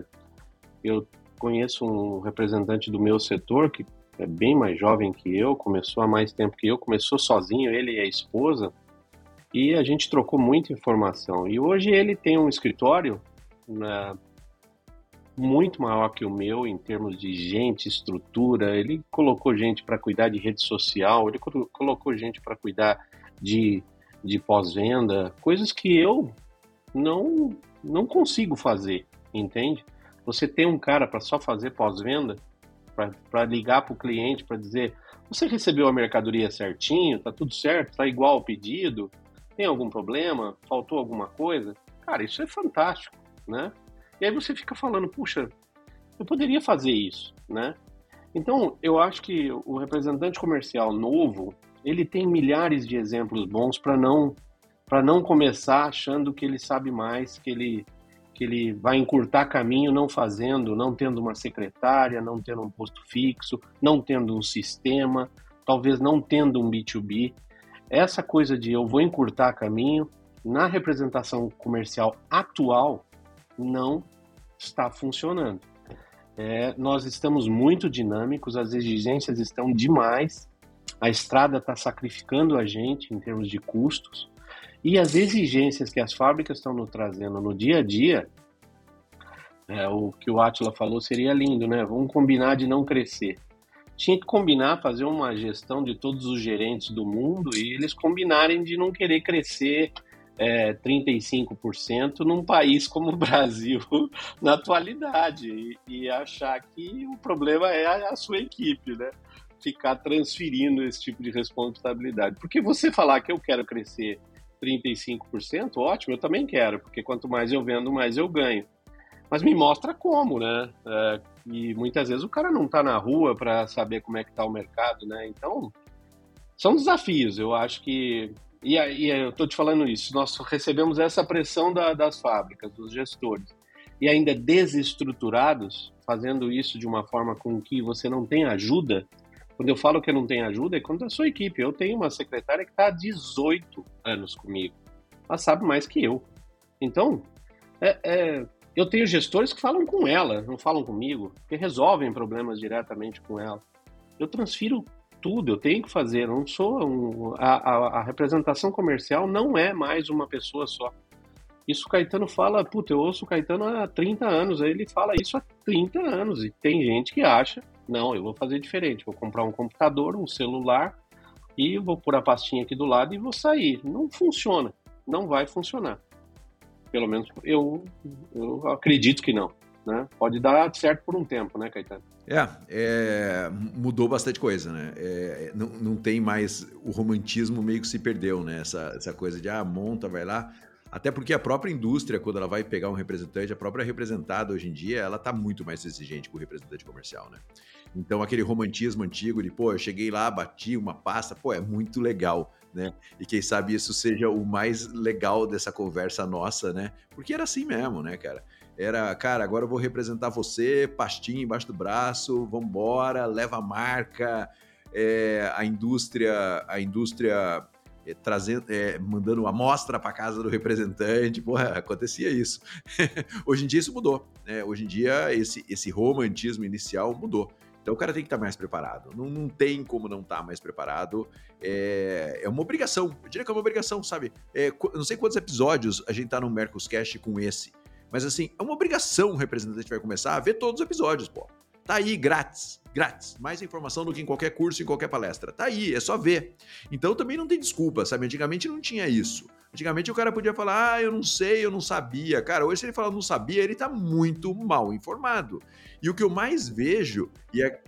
eu conheço um representante do meu setor que é bem mais jovem que eu, começou há mais tempo que eu, começou sozinho, ele e a esposa, e a gente trocou muita informação. E hoje ele tem um escritório né, muito maior que o meu em termos de gente, estrutura. Ele colocou gente para cuidar de rede social, ele colocou gente para cuidar de de pós-venda, coisas que eu não não consigo fazer, entende? Você tem um cara para só fazer pós-venda, para ligar para o cliente para dizer: você recebeu a mercadoria certinho, tá tudo certo, tá igual ao pedido, tem algum problema, faltou alguma coisa? Cara, isso é fantástico, né? E aí você fica falando, puxa, eu poderia fazer isso, né? Então, eu acho que o representante comercial novo, ele tem milhares de exemplos bons para não para não começar achando que ele sabe mais, que ele que ele vai encurtar caminho não fazendo, não tendo uma secretária, não tendo um posto fixo, não tendo um sistema, talvez não tendo um B2B. Essa coisa de eu vou encurtar caminho na representação comercial atual não está funcionando. É, nós estamos muito dinâmicos, as exigências estão demais a estrada está sacrificando a gente em termos de custos e as exigências que as fábricas estão nos trazendo no dia a dia, é, o que o Atila falou seria lindo, né? Vamos combinar de não crescer. Tinha que combinar, fazer uma gestão de todos os gerentes do mundo e eles combinarem de não querer crescer é, 35% num país como o Brasil na atualidade e, e, achar que o problema é a, a, sua equipe, né? Ficar transferindo esse tipo de responsabilidade. Porque você falar que eu quero crescer 35%, ótimo, eu também quero, porque quanto mais eu vendo, mais eu ganho. Mas me mostra como, né? É, e muitas vezes o cara não está na rua para saber como é que está o mercado, né? Então, são desafios. Eu acho que e aí, eu estou te falando isso, nós recebemos essa pressão da, das fábricas, dos gestores, e ainda desestruturados, fazendo isso de uma forma com que você não tem ajuda. Quando eu falo que não tem ajuda, é quando a sua equipe. Eu tenho uma secretária que está há 18 anos comigo. Ela sabe mais que eu. Então, é, é, eu tenho gestores que falam com ela, não falam comigo, que resolvem problemas diretamente com ela. Eu transfiro tudo, eu tenho que fazer, não sou um, a, a, a, representação comercial não é mais uma pessoa só. Isso o Caetano fala, puta, eu ouço o Caetano há 30 anos, aí ele fala isso há 30 anos, e tem gente que acha, não, eu vou fazer diferente, vou comprar um computador, um celular, e vou pôr a pastinha aqui do lado e vou sair. Não funciona, não vai funcionar. Pelo menos eu, eu acredito que não. Né? Pode dar certo por um tempo, né, Caetano? É, é, mudou bastante coisa, né? É, não, não tem mais o romantismo meio que se perdeu, né? Essa, essa coisa de ah, monta, vai lá. Até porque a própria indústria, quando ela vai pegar um representante, a própria representada hoje em dia, ela tá muito mais exigente com o representante comercial, né? Então aquele romantismo antigo de, pô, eu cheguei lá, bati uma pasta, pô, é muito legal, né? E quem sabe isso seja o mais legal dessa conversa nossa, né? Porque era assim mesmo, né, cara? Era, cara, agora eu vou representar você, pastinha embaixo do braço, vambora, leva a marca, é, a indústria, a indústria é, trazendo, é, mandando amostra para casa do representante, porra, acontecia isso. Hoje em dia isso mudou, né? Hoje em dia esse, esse romantismo inicial mudou. Então o cara tem que estar tá mais preparado. Não, não tem como não estar tá mais preparado. É, é uma obrigação. Eu diria que é uma obrigação, sabe? É, não sei quantos episódios a gente tá no Mercoscast com esse. Mas assim, é uma obrigação o representante vai começar a ver todos os episódios, pô. Tá aí, grátis, grátis. Mais informação do que em qualquer curso, em qualquer palestra. Tá aí, é só ver. Então também não tem desculpa, sabe? Antigamente não tinha isso. Antigamente o cara podia falar, ah, eu não sei, eu não sabia. Cara, hoje se ele fala não sabia, ele tá muito mal informado. E o que eu mais vejo,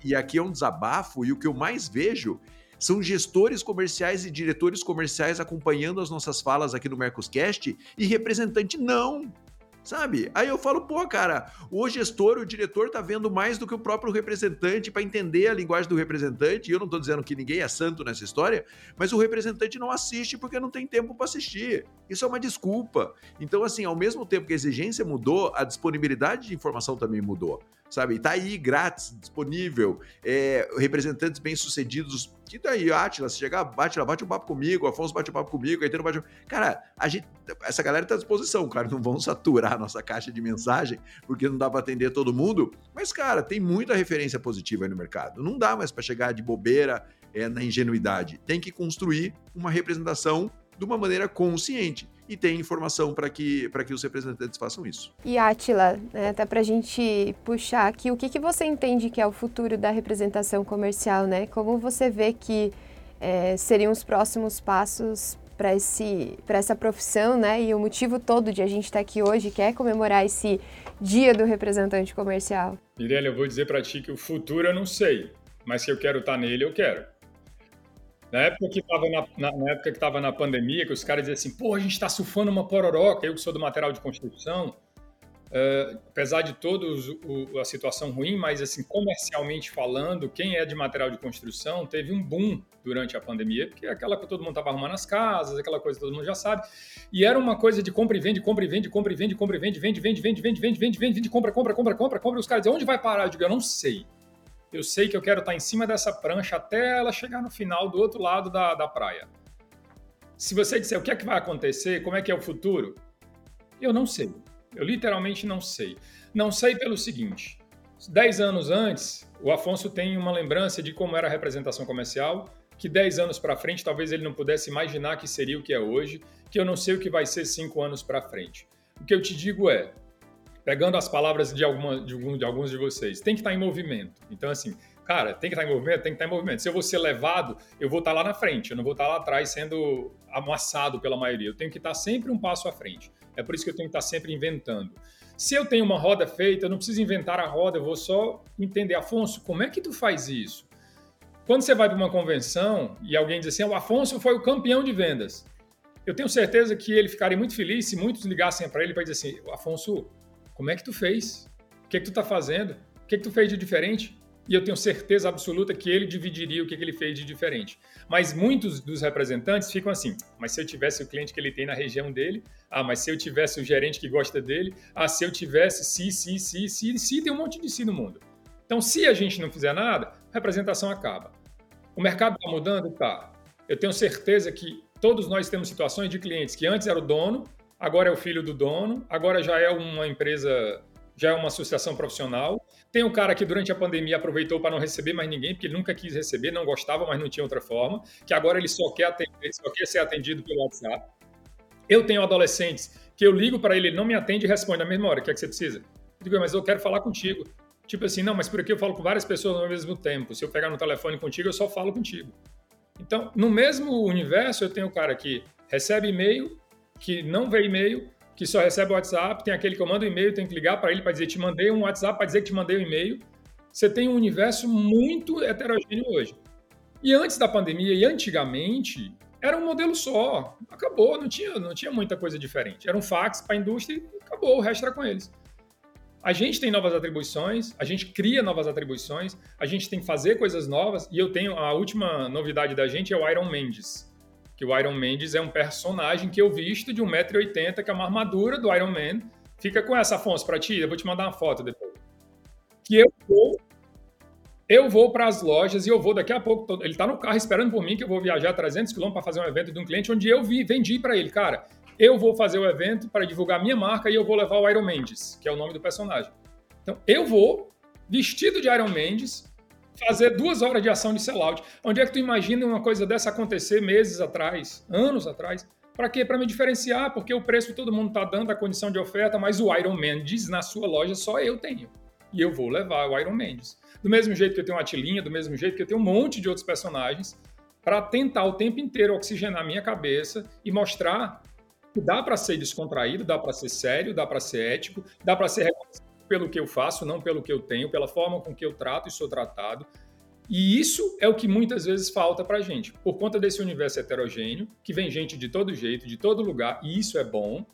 e aqui é um desabafo, e o que eu mais vejo são gestores comerciais e diretores comerciais acompanhando as nossas falas aqui no Mercoscast e representante não sabe? Aí eu falo, pô, cara, o gestor, o diretor tá vendo mais do que o próprio representante para entender a linguagem do representante. E eu não tô dizendo que ninguém é santo nessa história, mas o representante não assiste porque não tem tempo para assistir. Isso é uma desculpa. Então, assim, ao mesmo tempo que a exigência mudou, a disponibilidade de informação também mudou sabe? Tá aí grátis, disponível, é, representantes bem-sucedidos. Que daí, Atila, se chegar, bate lá, bate um papo comigo, Afonso bate um papo comigo, aí bate um... Cara, a gente, essa galera tá à disposição, cara, não vão saturar a nossa caixa de mensagem, porque não dá para atender todo mundo, mas, cara, tem muita referência positiva aí no mercado. Não dá mais para chegar de bobeira é, na ingenuidade. Tem que construir uma representação de uma maneira consciente e tem informação para que, que os representantes façam isso. E Atila, né, até para a gente puxar aqui, o que, que você entende que é o futuro da representação comercial, né? Como você vê que é, seriam os próximos passos para essa profissão, né? E o motivo todo de a gente estar tá aqui hoje, que é comemorar esse dia do representante comercial. Mirella, eu vou dizer para ti que o futuro eu não sei, mas se eu quero estar tá nele, eu quero. Na época que estava na, na, na, época que estava na pandemia, que os caras diziam assim, pô, a gente está surfando uma pororoca, eu que sou do material de construção, uh, apesar de todos o, a situação ruim, mas assim, comercialmente falando, quem é de material de construção teve um boom durante a pandemia, porque é aquela que todo mundo estava arrumando as casas, aquela coisa que todo mundo já sabe, e era uma coisa de compra e vende, compra e vende, compra e vende, compra e vende, vende, vende, vende, vende, vende, vende, vende, compra, compra, compra, compra, compra, e os caras diziam, onde vai parar? Eu digo, eu não sei eu sei que eu quero estar em cima dessa prancha até ela chegar no final do outro lado da, da praia. Se você disser o que é que vai acontecer, como é que é o futuro, eu não sei. Eu literalmente não sei. Não sei pelo seguinte: dez anos antes, o Afonso tem uma lembrança de como era a representação comercial, que dez anos para frente talvez ele não pudesse imaginar que seria o que é hoje, que eu não sei o que vai ser cinco anos para frente. O que eu te digo é, pegando as palavras de, alguma, de, algum, de alguns de vocês, tem que estar em movimento. Então, assim, Cara, tem que estar em movimento? Tem que estar em movimento. Se eu vou ser levado, eu vou estar lá na frente, eu não vou estar lá atrás sendo amassado pela maioria. Eu tenho que estar sempre um passo à frente. É por isso que eu tenho que estar sempre inventando. Se eu tenho uma roda feita, eu não preciso inventar a roda, eu vou só entender, Afonso, como é que tu faz isso? Quando você vai para uma convenção e alguém diz assim, o Afonso foi o campeão de vendas, eu tenho certeza que ele ficaria muito feliz se muitos ligassem para ele para dizer assim, Afonso, como é que tu fez? O que é que tu está fazendo? O que é que tu fez de diferente? E eu tenho certeza absoluta que ele dividiria o que, que ele fez de diferente. Mas muitos dos representantes ficam assim: mas se eu tivesse o cliente que ele tem na região dele, ah, mas se eu tivesse o gerente que gosta dele, ah, se eu tivesse si, si, si, si, si, tem um monte de si no mundo. Então, se a gente não fizer nada, a representação acaba. O mercado está mudando? Tá. Eu tenho certeza que todos nós temos situações de clientes que antes era o dono, agora é o filho do dono, agora já é uma empresa já é uma associação profissional. Tem um cara que durante a pandemia aproveitou para não receber mais ninguém, porque nunca quis receber, não gostava, mas não tinha outra forma, que agora ele só quer, atender, só quer ser atendido pelo WhatsApp. Eu tenho adolescentes que eu ligo para ele, ele não me atende e responde na mesma hora, o que é que você precisa? Eu digo, mas eu quero falar contigo. Tipo assim, não, mas por aqui eu falo com várias pessoas ao mesmo tempo. Se eu pegar no telefone contigo, eu só falo contigo. Então, no mesmo universo, eu tenho o cara que recebe e-mail, que não vê e-mail, que só recebe o WhatsApp, tem aquele que eu mando e-mail, tem que ligar para ele para dizer te mandei um WhatsApp para dizer que te mandei um e-mail. Você tem um universo muito heterogêneo hoje. E antes da pandemia e antigamente, era um modelo só. Acabou, não tinha, não tinha muita coisa diferente. Era um fax para a indústria e acabou, o resto era com eles. A gente tem novas atribuições, a gente cria novas atribuições, a gente tem que fazer coisas novas, e eu tenho a última novidade da gente é o Iron Mendes que o Iron Mendes é um personagem que eu visto de 1,80m, que é uma armadura do Iron Man. Fica com essa, Afonso, para ti, eu vou te mandar uma foto depois. Que eu vou eu vou para as lojas e eu vou daqui a pouco. Ele está no carro esperando por mim, que eu vou viajar 300 quilômetros para fazer um evento de um cliente, onde eu vi, vendi para ele, cara. Eu vou fazer o evento para divulgar minha marca e eu vou levar o Iron Mendes, que é o nome do personagem. Então, eu vou vestido de Iron Mendes fazer duas horas de ação de sellout. Onde é que tu imagina uma coisa dessa acontecer meses atrás, anos atrás? Para quê? Para me diferenciar, porque o preço todo mundo está dando a condição de oferta, mas o Iron Mendes na sua loja só eu tenho. E eu vou levar o Iron Mendes. Do mesmo jeito que eu tenho uma Tilinha, do mesmo jeito que eu tenho um monte de outros personagens, para tentar o tempo inteiro oxigenar a minha cabeça e mostrar que dá para ser descontraído, dá para ser sério, dá para ser ético, dá para ser reconhecido pelo que eu faço, não pelo que eu tenho, pela forma com que eu trato e sou tratado. E isso é o que muitas vezes falta para a gente, por conta desse universo heterogêneo, que vem gente de todo jeito, de todo lugar, e isso é bom.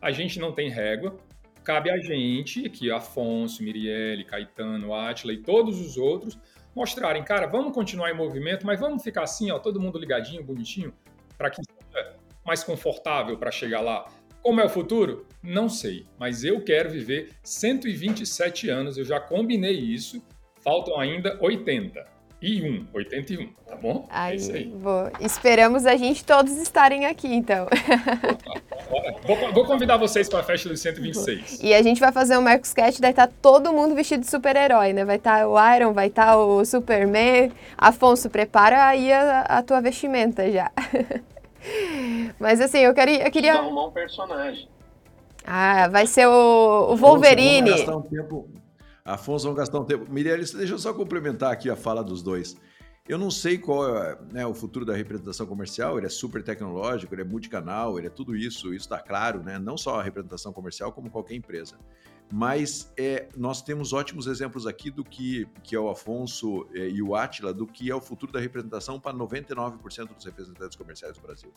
A gente não tem régua, cabe a gente, aqui Afonso, Mirielle, Caetano, Átila e todos os outros, mostrarem, cara, vamos continuar em movimento, mas vamos ficar assim, ó, todo mundo ligadinho, bonitinho, para que seja mais confortável para chegar lá. Como é o futuro? Não sei, mas eu quero viver 127 anos, eu já combinei isso, faltam ainda 80. E 1, 81, tá bom? Aí, é isso aí. Vou. Esperamos a gente todos estarem aqui, então. Vou, vou convidar vocês para a festa dos 126. E a gente vai fazer um Marcos Cat, daí tá todo mundo vestido de super-herói, né? Vai estar tá o Iron, vai estar tá o Superman. Afonso, prepara aí a, a tua vestimenta já. Mas assim, eu queria. Eu queria... arrumar um personagem. Ah, vai ser o, o Wolverine. Afonso, vamos gastar um tempo. Afonso, vamos gastar um tempo. Deixa eu só complementar aqui a fala dos dois. Eu não sei qual é né, o futuro da representação comercial, ele é super tecnológico, ele é multicanal, ele é tudo isso, isso está claro, né? Não só a representação comercial, como qualquer empresa. Mas é, nós temos ótimos exemplos aqui do que, que é o Afonso é, e o Atila, do que é o futuro da representação para 99% dos representantes comerciais do Brasil.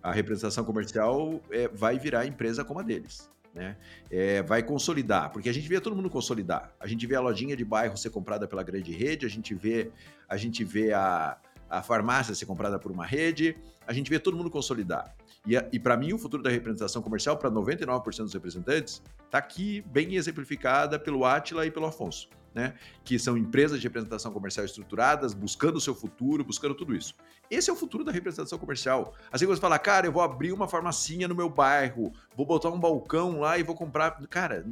A representação comercial é, vai virar empresa como a deles. Né? É, vai consolidar, porque a gente vê todo mundo consolidar. A gente vê a lojinha de bairro ser comprada pela grande rede, a gente vê, a gente vê a, a farmácia ser comprada por uma rede, a gente vê todo mundo consolidar. E, e para mim, o futuro da representação comercial, para 99% dos representantes, está aqui bem exemplificada pelo Atila e pelo Afonso. Né? Que são empresas de representação comercial estruturadas, buscando o seu futuro, buscando tudo isso. Esse é o futuro da representação comercial. Assim você fala, cara, eu vou abrir uma farmacinha no meu bairro, vou botar um balcão lá e vou comprar. Cara,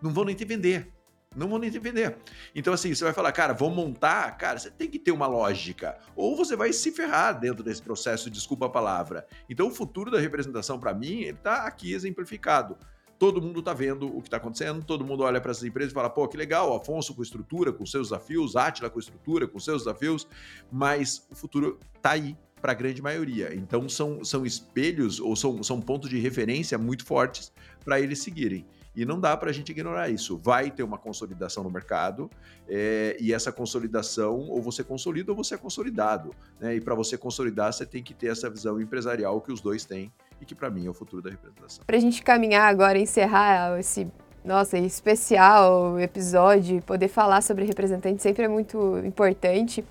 não vão nem te vender não vão nem vender. Então, assim, você vai falar, cara, vou montar, cara, você tem que ter uma lógica. Ou você vai se ferrar dentro desse processo, desculpa a palavra. Então, o futuro da representação, para mim, ele está aqui exemplificado. todo mundo está vendo o que está acontecendo, todo mundo olha para essas empresas e fala, pô, que legal, Afonso com estrutura, com seus desafios, Atila com estrutura, com seus desafios, mas o futuro está aí para a grande maioria. Então são, são espelhos ou são, são pontos de referência muito fortes para eles seguirem. E não dá para a gente ignorar isso. Vai ter uma consolidação no mercado, é, e essa consolidação, ou você consolida ou você é consolidado. Né? E para você consolidar, você tem que ter essa visão empresarial que os dois têm e que para mim é o futuro da representação. Para a gente caminhar agora, encerrar esse nossa, especial episódio, poder falar sobre representante sempre é muito importante.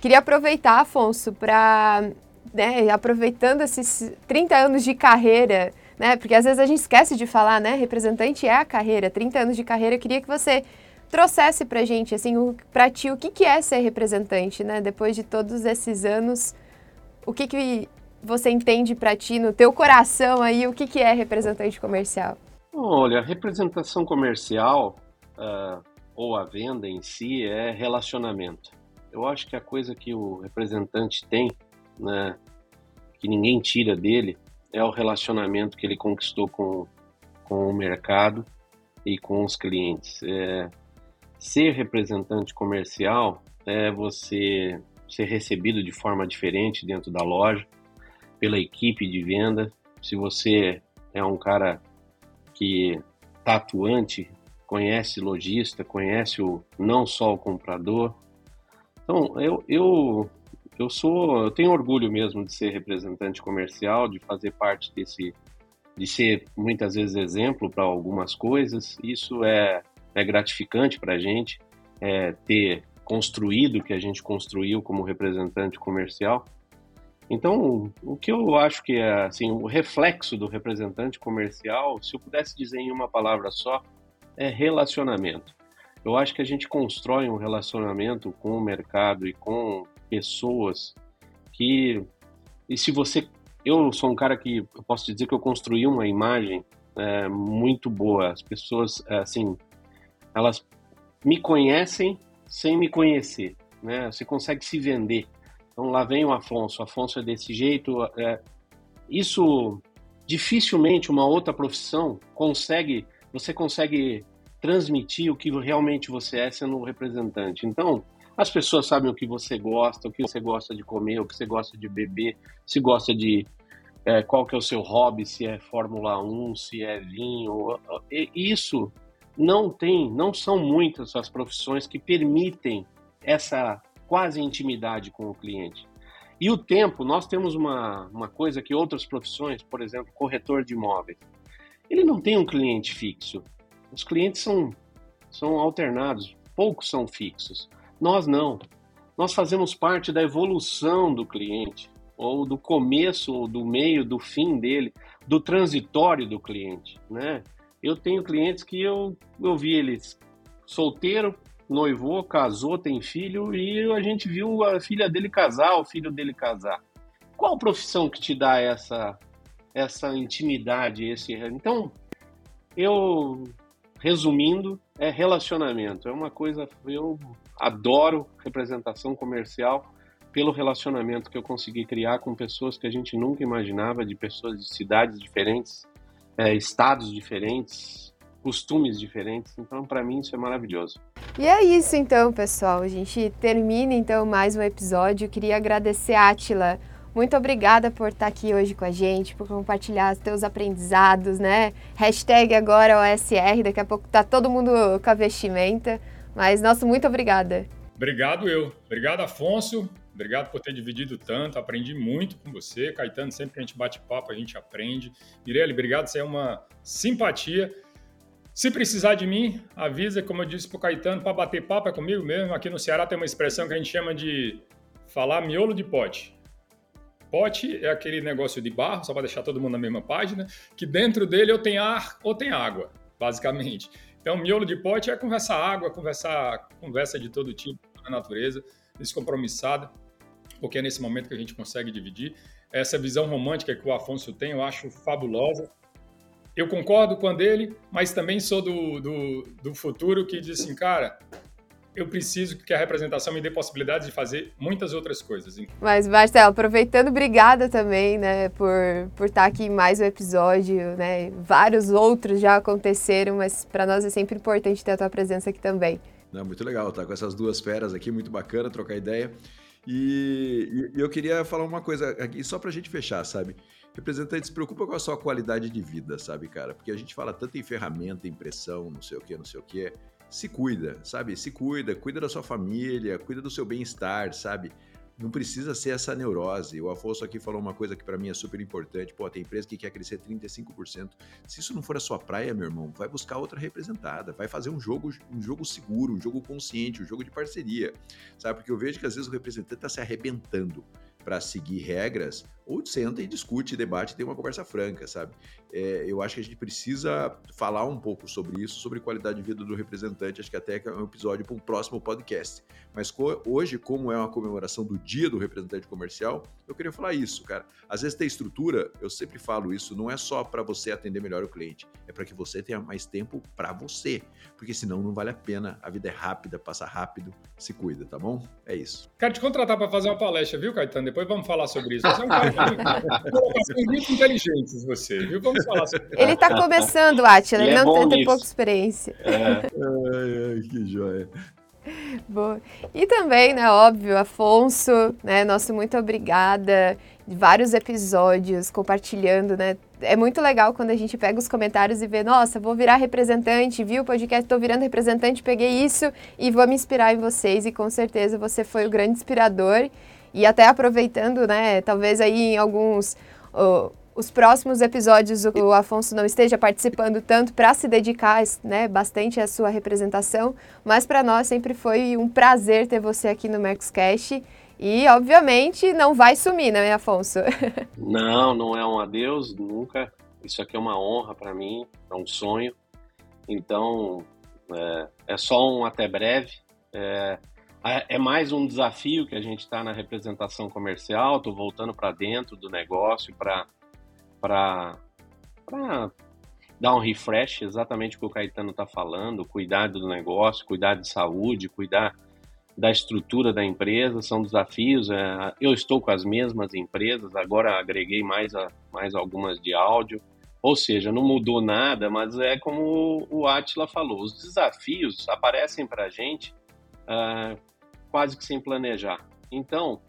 Queria aproveitar, Afonso, para, né, aproveitando esses 30 anos de carreira, né, porque às vezes a gente esquece de falar, né, representante é a carreira, 30 anos de carreira, eu queria que você trouxesse para gente, assim, para ti, o que, que é ser representante, né, depois de todos esses anos, o que, que você entende para ti, no teu coração aí, o que, que é representante comercial? Olha, representação comercial uh, ou a venda em si é relacionamento. Eu acho que a coisa que o representante tem, né, que ninguém tira dele, é o relacionamento que ele conquistou com, com o mercado e com os clientes. É, ser representante comercial é você ser recebido de forma diferente dentro da loja, pela equipe de venda. Se você é um cara que está atuante, conhece lojista, conhece o, não só o comprador. Então, eu, eu, eu sou, eu tenho orgulho mesmo de ser representante comercial, de fazer parte desse, de ser muitas vezes exemplo para algumas coisas. Isso é, é gratificante para a gente, é, ter construído o que a gente construiu como representante comercial. Então, o que eu acho que é assim, o reflexo do representante comercial, se eu pudesse dizer em uma palavra só, é relacionamento. Eu acho que a gente constrói um relacionamento com o mercado e com pessoas que e se você eu sou um cara que eu posso dizer que eu construí uma imagem é, muito boa. As pessoas assim, elas me conhecem sem me conhecer, né? Você consegue se vender então lá vem o Afonso, o Afonso é desse jeito. É, isso dificilmente uma outra profissão consegue, você consegue transmitir o que realmente você é sendo um representante. Então, as pessoas sabem o que você gosta, o que você gosta de comer, o que você gosta de beber, se gosta de é, qual que é o seu hobby, se é Fórmula 1, se é vinho. Isso não tem, não são muitas as profissões que permitem essa quase intimidade com o cliente. E o tempo, nós temos uma, uma coisa que outras profissões, por exemplo, corretor de imóveis, ele não tem um cliente fixo. Os clientes são, são alternados, poucos são fixos. Nós não. Nós fazemos parte da evolução do cliente, ou do começo, ou do meio, do fim dele, do transitório do cliente, né? Eu tenho clientes que eu, eu vi eles solteiro, noivou, casou, tem filho e a gente viu a filha dele casar, o filho dele casar. Qual profissão que te dá essa essa intimidade, esse Então, eu resumindo, é relacionamento. É uma coisa eu adoro representação comercial pelo relacionamento que eu consegui criar com pessoas que a gente nunca imaginava, de pessoas de cidades diferentes, é, estados diferentes, costumes diferentes. Então, para mim, isso é maravilhoso. E é isso, então, pessoal. A gente termina, então, mais um episódio. queria agradecer, Atila. Muito obrigada por estar aqui hoje com a gente, por compartilhar os teus aprendizados, né? Hashtag agora OSR, daqui a pouco tá todo mundo com a vestimenta. Mas, nossa, muito obrigada. Obrigado eu. Obrigado, Afonso. Obrigado por ter dividido tanto, aprendi muito com você. Caetano, sempre que a gente bate papo, a gente aprende. Mirelle, obrigado, você é uma simpatia. Se precisar de mim, avisa, como eu disse pro Caetano, para bater papo é comigo mesmo. Aqui no Ceará tem uma expressão que a gente chama de falar miolo de pote. Pote é aquele negócio de barro, só para deixar todo mundo na mesma página, que dentro dele ou tem ar ou tem água, basicamente. Então, miolo de pote é conversar água, conversar conversa de todo tipo, da natureza, descompromissada, porque é nesse momento que a gente consegue dividir. Essa visão romântica que o Afonso tem, eu acho fabulosa eu concordo com a dele, mas também sou do, do, do futuro que diz assim, cara, eu preciso que a representação me dê possibilidades de fazer muitas outras coisas. Mas, Marcelo, aproveitando, obrigada também, né, por, por estar aqui em mais um episódio, né? Vários outros já aconteceram, mas para nós é sempre importante ter a tua presença aqui também. Não, muito legal, tá com essas duas feras aqui, muito bacana trocar ideia. E, e eu queria falar uma coisa aqui, só para a gente fechar, sabe? Representante, se preocupa com a sua qualidade de vida, sabe, cara? Porque a gente fala tanto em ferramenta, impressão, não sei o que, não sei o que se cuida, sabe? Se cuida, cuida da sua família, cuida do seu bem-estar, sabe? Não precisa ser essa neurose. O Afonso aqui falou uma coisa que para mim é super importante. Pô, tem empresa que quer crescer 35%. Se isso não for a sua praia, meu irmão, vai buscar outra representada. Vai fazer um jogo, um jogo seguro, um jogo consciente, um jogo de parceria. Sabe? Porque eu vejo que às vezes o representante está se arrebentando para seguir regras, ou senta e discute, debate, tem uma conversa franca, sabe? É, eu acho que a gente precisa falar um pouco sobre isso, sobre qualidade de vida do representante. Acho que até é um episódio para um próximo podcast. Mas co hoje, como é uma comemoração do Dia do Representante Comercial, eu queria falar isso, cara. Às vezes tem estrutura, eu sempre falo isso, não é só para você atender melhor o cliente, é para que você tenha mais tempo para você, porque senão não vale a pena. A vida é rápida, passa rápido, se cuida, tá bom? É isso. Quero te contratar para fazer uma palestra, viu, Caetano? Depois vamos falar sobre isso. Você é um cara muito inteligentes, você, viu? Vamos falar sobre. Ele está começando, Atila, ele, ele é não tem, pouca experiência. É. Ai, ai, que joia. Boa. E também, né, óbvio, Afonso, né, nosso muito obrigada. Vários episódios compartilhando, né? É muito legal quando a gente pega os comentários e vê, nossa, vou virar representante, viu o podcast, estou virando representante, peguei isso e vou me inspirar em vocês. E com certeza você foi o grande inspirador. E até aproveitando, né, talvez aí em alguns. Uh, os próximos episódios o Afonso não esteja participando tanto para se dedicar né, bastante à sua representação, mas para nós sempre foi um prazer ter você aqui no Mercoscast. E, obviamente, não vai sumir, né, Afonso? Não, não é um adeus, nunca. Isso aqui é uma honra para mim, é um sonho. Então, é, é, só um até breve. É, é mais um desafio que a gente está na representação comercial. Estou voltando para dentro do negócio para para dar um refresh, exatamente o que o Caetano está falando, cuidar do negócio, cuidar de saúde, cuidar da estrutura da empresa, são desafios. É, eu estou com as mesmas empresas, agora agreguei mais, a, mais algumas de áudio, ou seja, não mudou nada, mas é como o Atila falou, os desafios aparecem para a gente uh, quase que sem planejar. Então,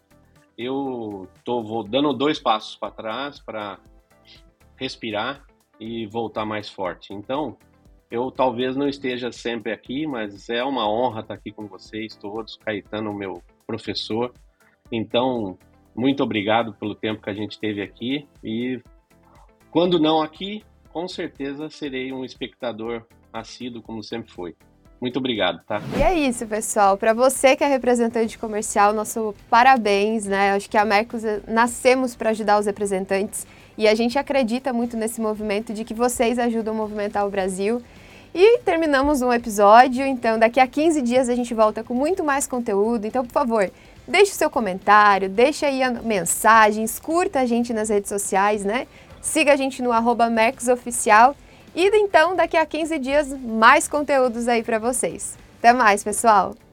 eu estou dando dois passos para trás para respirar e voltar mais forte. Então, eu talvez não esteja sempre aqui, mas é uma honra estar aqui com vocês todos. Caetano, meu professor. Então, muito obrigado pelo tempo que a gente teve aqui e quando não aqui, com certeza serei um espectador assíduo como sempre foi. Muito obrigado, tá? E é isso, pessoal. Para você que é representante comercial, nosso parabéns, né? Acho que a Mercos eh, nascemos para ajudar os representantes e a gente acredita muito nesse movimento de que vocês ajudam a movimentar o Brasil. E terminamos um episódio, então daqui a 15 dias a gente volta com muito mais conteúdo. Então, por favor, deixe o seu comentário, deixe aí a mensagem, curta a gente nas redes sociais, né? Siga a gente no arroba Oficial. E então, daqui a 15 dias, mais conteúdos aí para vocês. Até mais, pessoal!